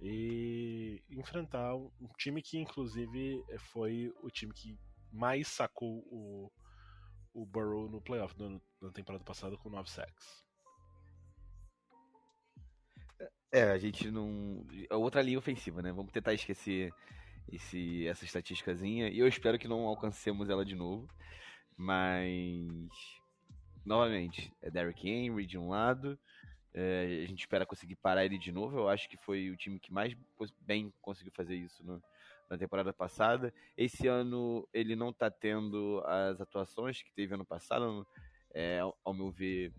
S2: e enfrentar um time que inclusive foi o time que mais sacou o, o Burrow no playoff na temporada passada com 9 sacks.
S3: É, a gente não. É outra linha ofensiva, né? Vamos tentar esquecer esse, essa estatísticazinha. E eu espero que não alcancemos ela de novo. Mas. Novamente, é Derrick Henry de um lado. É, a gente espera conseguir parar ele de novo. Eu acho que foi o time que mais bem conseguiu fazer isso no, na temporada passada. Esse ano ele não está tendo as atuações que teve ano passado. É, ao meu ver,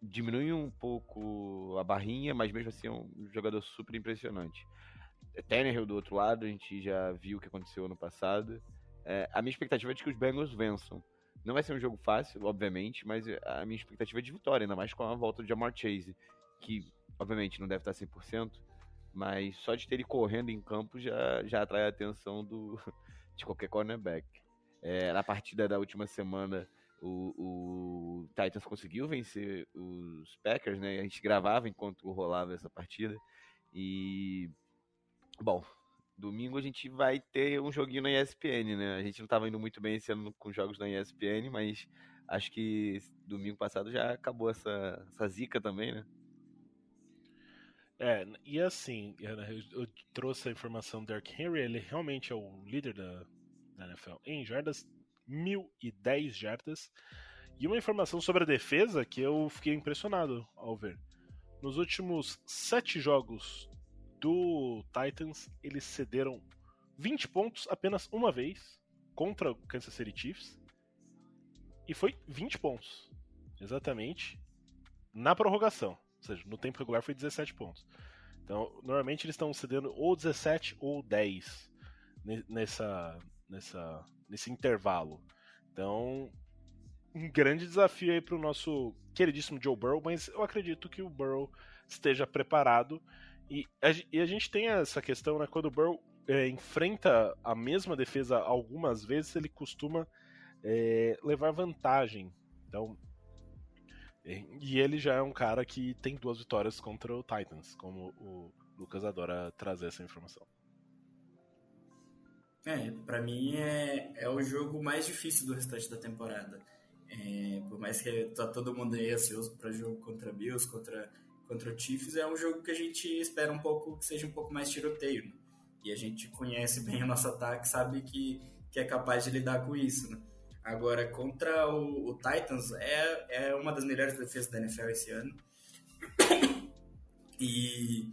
S3: diminui um pouco a barrinha, mas mesmo assim é um jogador super impressionante. Tannehill do outro lado, a gente já viu o que aconteceu ano passado. É, a minha expectativa é de que os Bengals vençam. Não vai ser um jogo fácil, obviamente, mas a minha expectativa é de vitória, ainda mais com a volta do Jamar Chase, que obviamente não deve estar 100%, mas só de ter ele correndo em campo já, já atrai a atenção do, [LAUGHS] de qualquer cornerback. É, na partida da última semana, o, o, Titans conseguiu vencer os Packers, né? A gente gravava enquanto rolava essa partida. E. Bom, domingo a gente vai ter um joguinho na ESPN, né? A gente não estava indo muito bem esse ano com jogos na ESPN, mas acho que domingo passado já acabou essa, essa zica também, né?
S2: É, e assim, eu, trouxe a informação do Derrick Henry, ele realmente é o líder da, da NFL em jardas, 1.010 jardas. E uma informação sobre a defesa que eu fiquei impressionado ao ver. Nos últimos sete jogos do Titans, eles cederam 20 pontos apenas uma vez contra o Kansas City Chiefs. E foi 20 pontos. Exatamente. Na prorrogação. Ou seja, no tempo regular foi 17 pontos. Então, normalmente eles estão cedendo ou 17 ou 10 nessa, nessa, nesse intervalo. Então, um grande desafio aí para o nosso queridíssimo Joe Burrow, mas eu acredito que o Burrow esteja preparado e a, e a gente tem essa questão, né? Quando o Burrow é, enfrenta a mesma defesa algumas vezes, ele costuma é, levar vantagem. Então, é, e ele já é um cara que tem duas vitórias contra o Titans, como o Lucas adora trazer essa informação.
S4: É, para mim é, é o jogo mais difícil do restante da temporada. É, por mais que tá todo mundo aí ansioso para jogo contra Bills, contra contra o Chiefs é um jogo que a gente espera um pouco que seja um pouco mais tiroteio. Né? E a gente conhece bem o nosso ataque, sabe que, que é capaz de lidar com isso. Né? Agora, contra o, o, Titans, é, é uma das melhores defesas da NFL esse ano. E,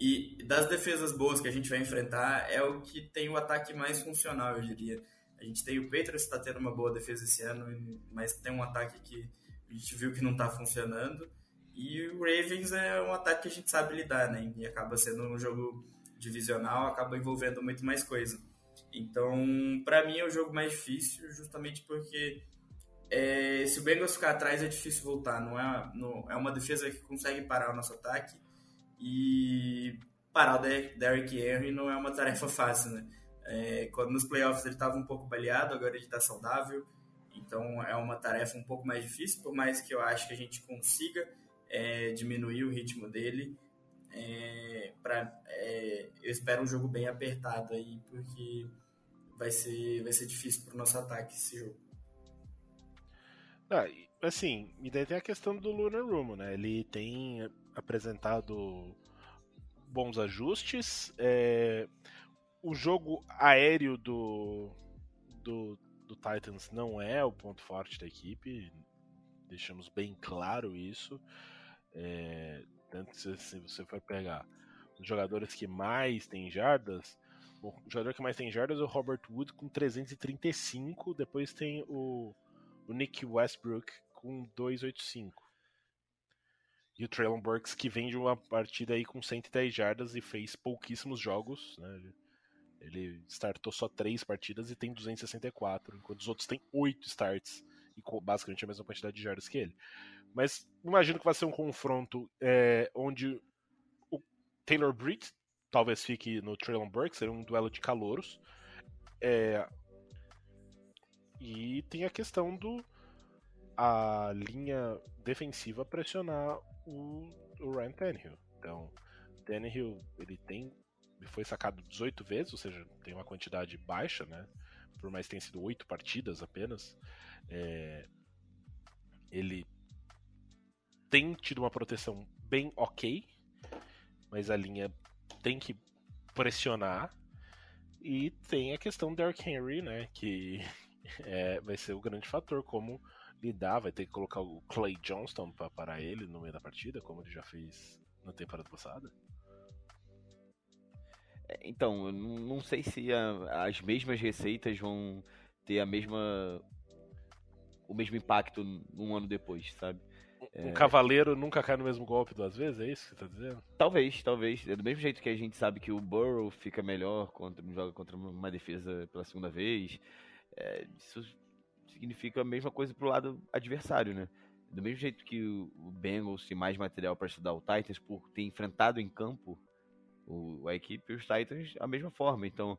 S4: e das defesas boas que a gente vai enfrentar, é o que tem o ataque mais funcional, eu diria. A gente tem o Patriots está tendo uma boa defesa esse ano, mas tem um ataque que a gente viu que não está funcionando. E o Ravens é um ataque que a gente sabe lidar, né? E acaba sendo um jogo divisional, acaba envolvendo muito mais coisa. Então, para mim é o jogo mais difícil, justamente porque é, se o Bengals ficar atrás é difícil voltar. Não é, não, é uma defesa que consegue parar o nosso ataque e parar o Derrick Henry não é uma tarefa [LAUGHS] fácil, né? É, quando nos playoffs ele estava um pouco baleado, agora ele está saudável. Então é uma tarefa um pouco mais difícil, por mais que eu acho que a gente consiga é, diminuir o ritmo dele. É, pra, é, eu espero um jogo bem apertado aí, porque vai ser, vai ser difícil para o nosso ataque esse jogo.
S2: Ah, assim, e daí tem a questão do Lunar Room, né? Ele tem apresentado bons ajustes. É, o jogo aéreo do, do, do Titans não é o ponto forte da equipe, deixamos bem claro isso. É, tanto que se você for pegar os jogadores que mais têm jardas, o jogador que mais tem jardas é o Robert Wood com 335, depois tem o, o Nick Westbrook com 285. E o Traylon Burks que vem de uma partida aí com 110 jardas e fez pouquíssimos jogos, né? Ele startou só 3 partidas e tem 264, enquanto os outros têm 8 starts e basicamente a mesma quantidade de jardas que ele. Mas imagino que vai ser um confronto é, onde o Taylor Britt talvez fique no Traylon Burke, seria um duelo de calouros. É, e tem a questão do a linha defensiva pressionar o, o Ryan Tannehill. Então, Tannehill ele tem foi sacado 18 vezes, ou seja, tem uma quantidade baixa, né? Por mais que tenha sido 8 partidas apenas. É, ele tem tido uma proteção bem ok, mas a linha tem que pressionar. E tem a questão do Derrick Henry, né? Que [LAUGHS] é, vai ser o grande fator, como lidar, vai ter que colocar o Clay Johnston para parar ele no meio da partida, como ele já fez na temporada passada?
S3: É, então, eu não sei se a, as mesmas receitas vão ter a mesma o mesmo impacto um ano depois, sabe?
S2: Um é... cavaleiro nunca cai no mesmo golpe duas vezes, é isso que você tá dizendo?
S3: Talvez, talvez. É do mesmo jeito que a gente sabe que o Burrow fica melhor quando joga contra uma defesa pela segunda vez. É, isso significa a mesma coisa pro lado adversário, né? Do mesmo jeito que o Bengals tem mais material para estudar o Titans por ter enfrentado em campo o, a equipe e os Titans a mesma forma. Então,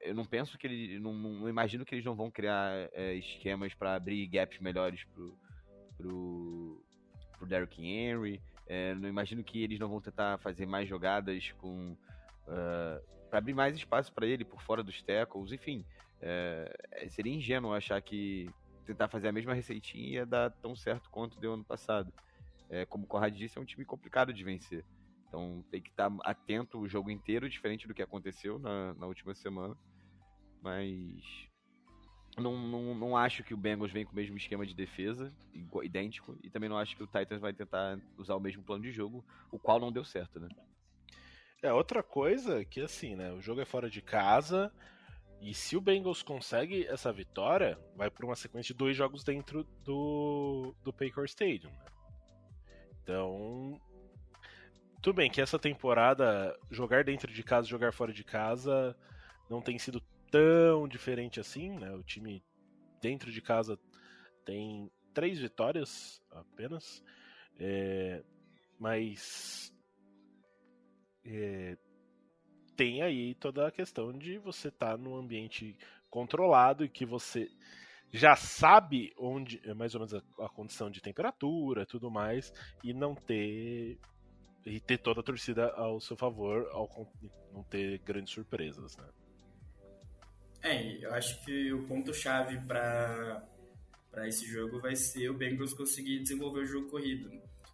S3: eu não penso que eles. Não, não imagino que eles não vão criar é, esquemas para abrir gaps melhores pro, pro, pro Derrick Henry. É, não imagino que eles não vão tentar fazer mais jogadas com. Uh, para abrir mais espaço para ele por fora dos tackles, enfim. É, seria ingênuo achar que tentar fazer a mesma receitinha ia dar tão certo quanto deu ano passado. É, como o Conrad disse, é um time complicado de vencer. Então tem que estar atento o jogo inteiro, diferente do que aconteceu na, na última semana. Mas não, não, não acho que o Bengals vem com o mesmo esquema de defesa, idêntico, e também não acho que o Titans vai tentar usar o mesmo plano de jogo, o qual não deu certo, né?
S2: É, outra coisa que assim, né? O jogo é fora de casa, e se o Bengals consegue essa vitória, vai para uma sequência de dois jogos dentro do, do Paycor Stadium. Né? Então, tudo bem que essa temporada, jogar dentro de casa jogar fora de casa não tem sido tão diferente assim, né? O time dentro de casa tem três vitórias apenas, é, mas é, tem aí toda a questão de você estar tá num ambiente controlado e que você já sabe onde é mais ou menos a, a condição de temperatura, tudo mais, e não ter e ter toda a torcida ao seu favor, ao não ter grandes surpresas, né?
S4: É, eu acho que o ponto-chave para esse jogo vai ser o Bengals conseguir desenvolver o jogo corrido.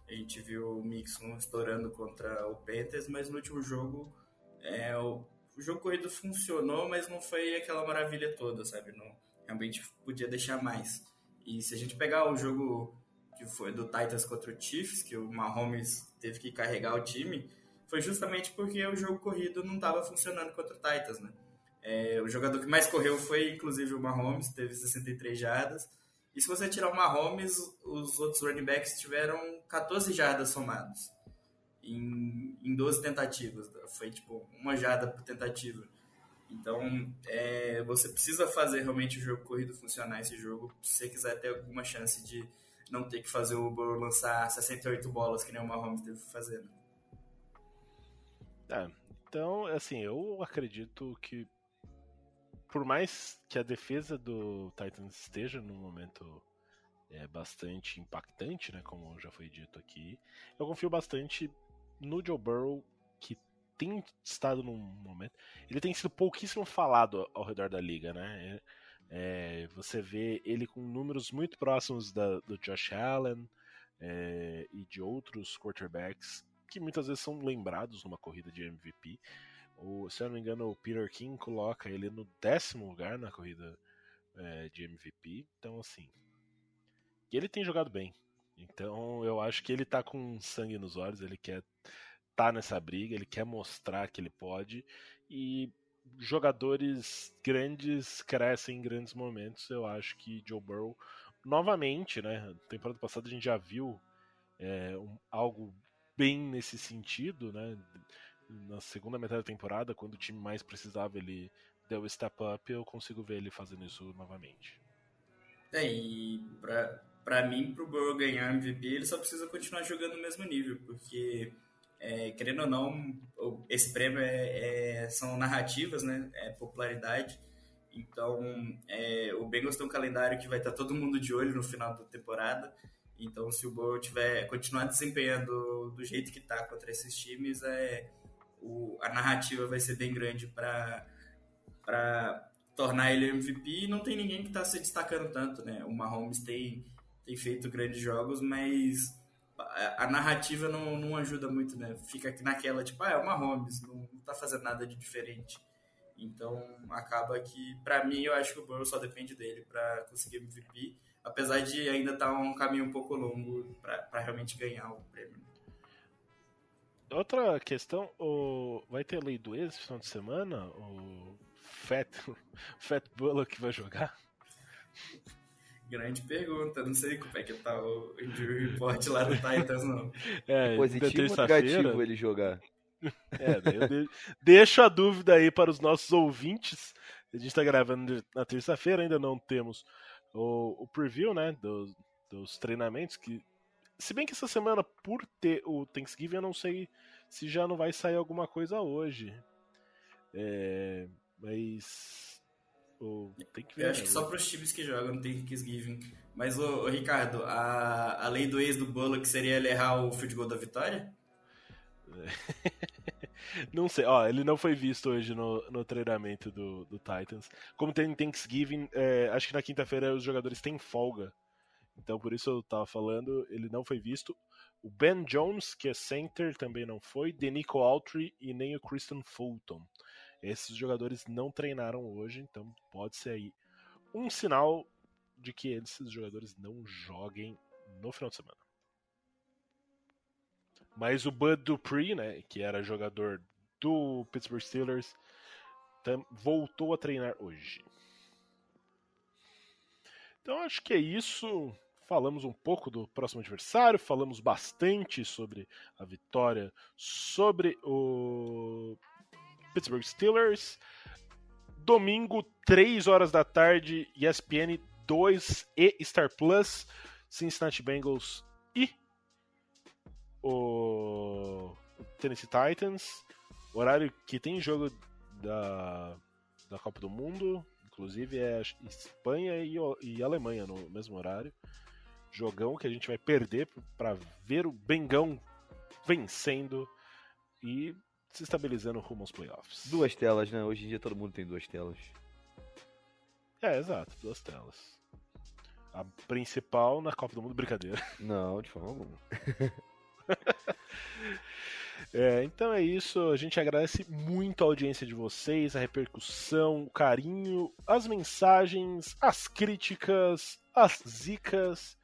S4: A gente viu o Mixon estourando contra o Panthers, mas no último jogo é, o, o, jogo corrido funcionou, mas não foi aquela maravilha toda, sabe? Não, realmente podia deixar mais. E se a gente pegar o jogo que foi do Titans contra o Chiefs, que o Mahomes teve que carregar o time, foi justamente porque o jogo corrido não estava funcionando contra o Titans, né? É, o jogador que mais correu foi, inclusive, o Mahomes, teve 63 jardas. E se você tirar o Mahomes, os outros running backs tiveram 14 jardas somados em, em 12 tentativas. Foi, tipo, uma jarda por tentativa. Então, é, você precisa fazer realmente o jogo corrido funcionar esse jogo, se você quiser ter alguma chance de não ter que fazer o Burrow lançar 68 bolas que nem o Mahomes teve fazer. Né?
S2: É, então, assim, eu acredito que por mais que a defesa do Titans esteja num momento é, bastante impactante, né, como já foi dito aqui, eu confio bastante no Joe Burrow, que tem estado num momento. Ele tem sido pouquíssimo falado ao redor da liga, né? É, você vê ele com números muito próximos da, do Josh Allen é, e de outros quarterbacks que muitas vezes são lembrados numa corrida de MVP. O, se eu não me engano, o Peter King coloca ele no décimo lugar na corrida é, de MVP. Então, assim. E ele tem jogado bem. Então, eu acho que ele tá com sangue nos olhos, ele quer tá nessa briga, ele quer mostrar que ele pode. E jogadores grandes crescem em grandes momentos. Eu acho que Joe Burrow, novamente, né? Temporada passada a gente já viu é, um, algo bem nesse sentido, né? Na segunda metade da temporada, quando o time mais precisava, ele deu o step up. Eu consigo ver ele fazendo isso novamente.
S4: É, e pra, pra mim, pro Burrow ganhar MVP, ele só precisa continuar jogando no mesmo nível, porque é, querendo ou não, esse prêmio é, é, são narrativas, né? É popularidade. Então, é, o Bengals tem um calendário que vai estar todo mundo de olho no final da temporada. Então, se o Burrow tiver continuar desempenhando do jeito que está contra esses times, é, o, a narrativa vai ser bem grande para tornar ele MVP. E não tem ninguém que está se destacando tanto, né? O Mahomes tem tem feito grandes jogos, mas a, narrativa não, não ajuda muito, né? Fica naquela, tipo, ah, é uma Holmes, não, tá fazendo nada de diferente. Então, acaba que, para mim, eu acho que o Burrow só depende dele para conseguir MVP. apesar de ainda estar tá um caminho um pouco longo para realmente ganhar o prêmio.
S2: Outra questão, o... vai ter lei do ex esse final de semana? O Fat, [LAUGHS] Fat Bullock vai jogar?
S4: Grande pergunta, não sei como é que tá o injury report lá do Titans, não. [LAUGHS]
S3: É, positivo ou negativo ele jogar?
S2: É, eu deixo a dúvida aí para os nossos ouvintes. A gente está gravando na terça-feira, ainda não temos o, o preview, né, dos, dos treinamentos, que se bem que essa semana, por ter o Thanksgiving, eu não sei se já não vai sair alguma coisa hoje. É, mas. Oh, tem que ver.
S4: Eu acho que só para os times que jogam tem Thanksgiving. Mas, ô, ô, Ricardo, a, a lei do ex do Bullock seria ele errar o field goal da vitória? [LAUGHS]
S2: não sei, ó, ele não foi visto hoje no, no treinamento do, do Titans. Como tem Thanksgiving, é, acho que na quinta-feira os jogadores têm folga. Então por isso eu tava falando, ele não foi visto. O Ben Jones, que é center, também não foi. Denico Autry e nem o Christian Fulton. Esses jogadores não treinaram hoje, então pode ser aí um sinal de que esses jogadores não joguem no final de semana. Mas o Bud Dupree, né, que era jogador do Pittsburgh Steelers, voltou a treinar hoje. Então acho que é isso falamos um pouco do próximo adversário, falamos bastante sobre a vitória sobre o Pittsburgh Steelers. Domingo, 3 horas da tarde, ESPN 2 e Star Plus, Cincinnati Bengals e o Tennessee Titans. Horário que tem jogo da, da Copa do Mundo, inclusive é Espanha e, e Alemanha no mesmo horário jogão que a gente vai perder para ver o Bengão vencendo e se estabilizando rumo aos playoffs.
S3: Duas telas, né? Hoje em dia todo mundo tem duas telas.
S2: É, exato, duas telas. A principal na Copa do Mundo, brincadeira. [LAUGHS]
S3: Não, de forma alguma. [LAUGHS]
S2: É, então é isso. A gente agradece muito a audiência de vocês, a repercussão, o carinho, as mensagens, as críticas, as zicas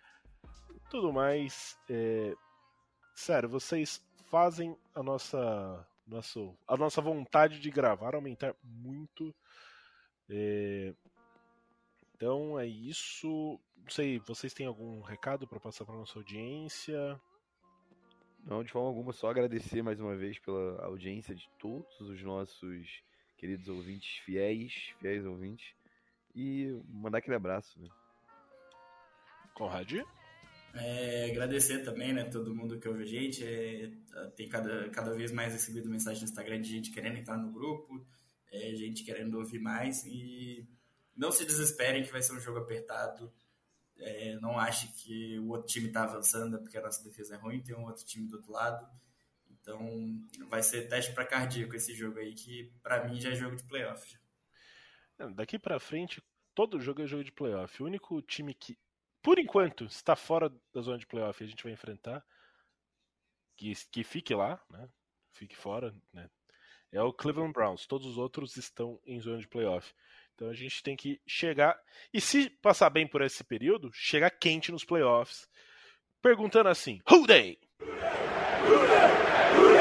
S2: tudo mais. É... Sério, vocês fazem a nossa, nosso, a nossa vontade de gravar aumentar muito. É... Então é isso. Não sei, vocês têm algum recado para passar para nossa audiência?
S3: Não, de forma alguma, só agradecer mais uma vez pela audiência de todos os nossos queridos ouvintes fiéis, fiéis ouvintes, e mandar aquele abraço. Né?
S2: Conrad?
S4: É, agradecer também, né, todo mundo que ouve a gente. É, tem cada, cada vez mais recebido mensagem no Instagram de gente querendo entrar no grupo, é, gente querendo ouvir mais. E não se desesperem que vai ser um jogo apertado. É, não ache que o outro time está avançando porque a nossa defesa é ruim, tem um outro time do outro lado. Então vai ser teste para cardíaco esse jogo aí, que para mim já é jogo de playoff.
S2: Daqui para frente, todo jogo é jogo de playoff. O único time que por enquanto, está fora da zona de playoff. A gente vai enfrentar. Que, que fique lá, né? Fique fora, né? É o Cleveland Browns. Todos os outros estão em zona de playoff. Então a gente tem que chegar. E se passar bem por esse período, chegar quente nos playoffs. Perguntando assim: Who they? Who? Who? Who they?